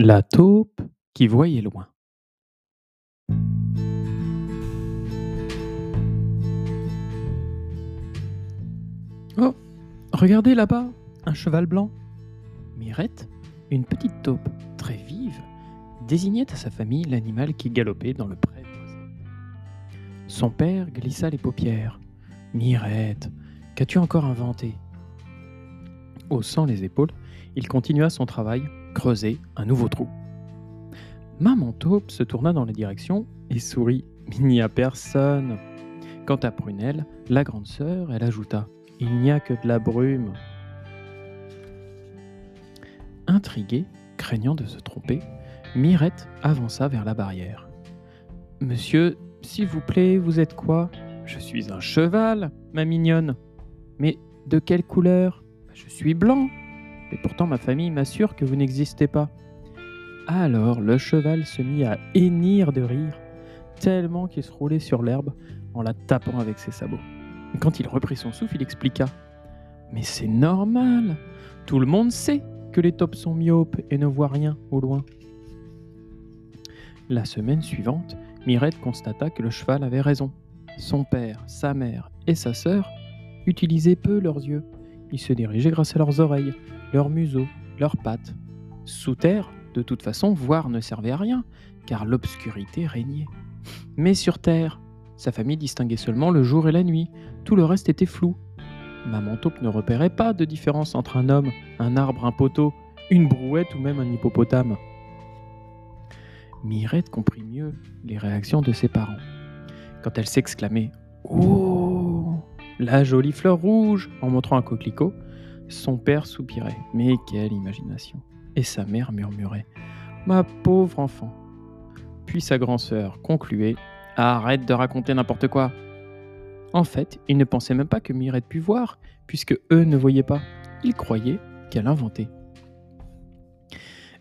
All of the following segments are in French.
La taupe qui voyait loin. Oh, regardez là-bas, un cheval blanc. Mirette, une petite taupe très vive, désignait à sa famille l'animal qui galopait dans le pré. Son père glissa les paupières. Mirette, qu'as-tu encore inventé? Haussant les épaules, il continua son travail, creuser un nouveau trou. Maman taupe se tourna dans la direction et sourit. Il n'y a personne. Quant à Prunelle, la grande sœur, elle ajouta Il n'y a que de la brume. Intriguée, craignant de se tromper, Mirette avança vers la barrière. Monsieur, s'il vous plaît, vous êtes quoi? Je suis un cheval, ma mignonne. Mais de quelle couleur? Je suis blanc. Mais pourtant ma famille m'assure que vous n'existez pas. Alors le cheval se mit à hennir de rire, tellement qu'il se roulait sur l'herbe en la tapant avec ses sabots. Quand il reprit son souffle, il expliqua Mais c'est normal Tout le monde sait que les taupes sont myopes et ne voient rien au loin. La semaine suivante, Mirette constata que le cheval avait raison. Son père, sa mère et sa sœur utilisaient peu leurs yeux. Ils se dirigeaient grâce à leurs oreilles, leurs museaux, leurs pattes. Sous terre, de toute façon, voir ne servait à rien, car l'obscurité régnait. Mais sur terre, sa famille distinguait seulement le jour et la nuit, tout le reste était flou. Maman taupe ne repérait pas de différence entre un homme, un arbre, un poteau, une brouette ou même un hippopotame. Mirette comprit mieux les réactions de ses parents. Quand elle s'exclamait Oh La jolie fleur rouge en montrant un coquelicot, son père soupirait. Mais quelle imagination Et sa mère murmurait Ma pauvre enfant Puis sa grand-sœur concluait Arrête de raconter n'importe quoi En fait, ils ne pensaient même pas que Mirette pût voir, puisque eux ne voyaient pas. Ils croyaient qu'elle inventait.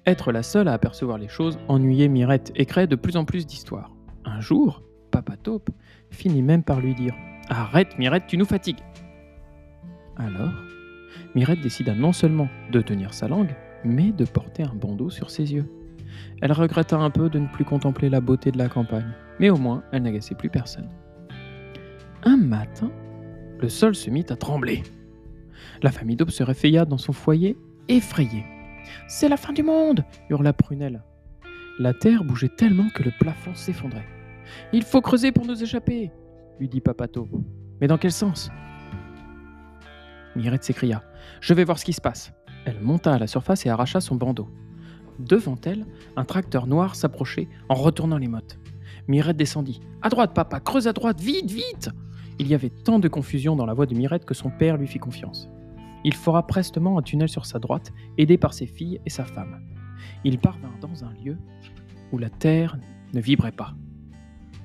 Être la seule à apercevoir les choses ennuyait Mirette et créait de plus en plus d'histoires. Un jour, Papa Taupe finit même par lui dire Arrête, Mirette, tu nous fatigues Alors, Mirette décida non seulement de tenir sa langue, mais de porter un bandeau sur ses yeux. Elle regretta un peu de ne plus contempler la beauté de la campagne, mais au moins elle n'agaçait plus personne. Un matin, le sol se mit à trembler. La famille d'Aube se réveilla dans son foyer, effrayée. C'est la fin du monde hurla Prunelle. La terre bougeait tellement que le plafond s'effondrait. Il faut creuser pour nous échapper lui dit Papa Taupe. Mais dans quel sens? Mirette s'écria. Je vais voir ce qui se passe. Elle monta à la surface et arracha son bandeau. Devant elle, un tracteur noir s'approchait en retournant les mottes. Mirette descendit. À droite, papa, creuse à droite, vite, vite Il y avait tant de confusion dans la voix de Mirette que son père lui fit confiance. Il fera prestement un tunnel sur sa droite, aidé par ses filles et sa femme. Il parvint dans un lieu où la terre ne vibrait pas.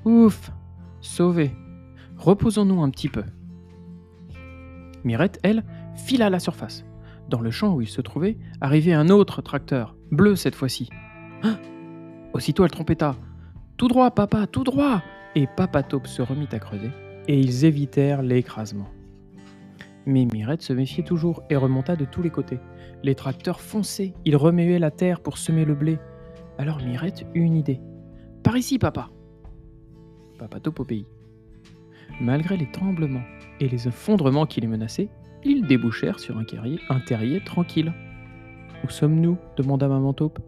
Ouf Sauvé Reposons-nous un petit peu. Mirette, elle, fila à la surface. Dans le champ où il se trouvait, arrivait un autre tracteur, bleu cette fois-ci. Ah Aussitôt elle trompetta. Tout droit, papa, tout droit Et Papa Taupe se remit à creuser, et ils évitèrent l'écrasement. Mais Mirette se méfiait toujours et remonta de tous les côtés. Les tracteurs fonçaient, ils remuaient la terre pour semer le blé. Alors Mirette eut une idée. Par ici, papa Papa Taupe obéit. Malgré les tremblements et les effondrements qui les menaçaient, ils débouchèrent sur un, terrier, un tranquille. Où sommes-nous? demanda Maman Taupe.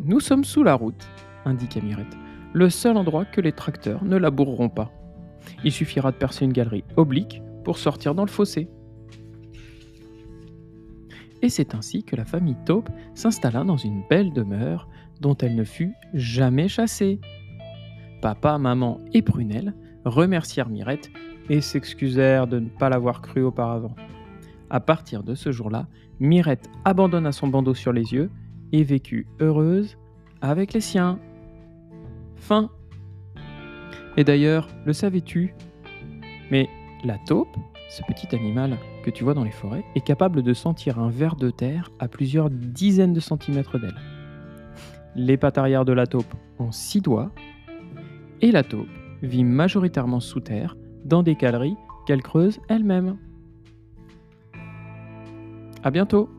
Nous sommes sous la route, indiqua Mirette. Le seul endroit que les tracteurs ne laboureront pas. Il suffira de percer une galerie oblique pour sortir dans le fossé. Et c'est ainsi que la famille Taupe s'installa dans une belle demeure dont elle ne fut jamais chassée. Papa, maman et Prunelle remercièrent Mirette et s'excusèrent de ne pas l'avoir cru auparavant. À partir de ce jour-là, Mirette abandonna son bandeau sur les yeux et vécut heureuse avec les siens. Fin. Et d'ailleurs, le savais-tu? Mais la taupe, ce petit animal que tu vois dans les forêts, est capable de sentir un ver de terre à plusieurs dizaines de centimètres d'elle. Les pattes arrière de la taupe ont six doigts, et la taupe vit majoritairement sous terre, dans des caleries qu'elle creuse elle-même. À bientôt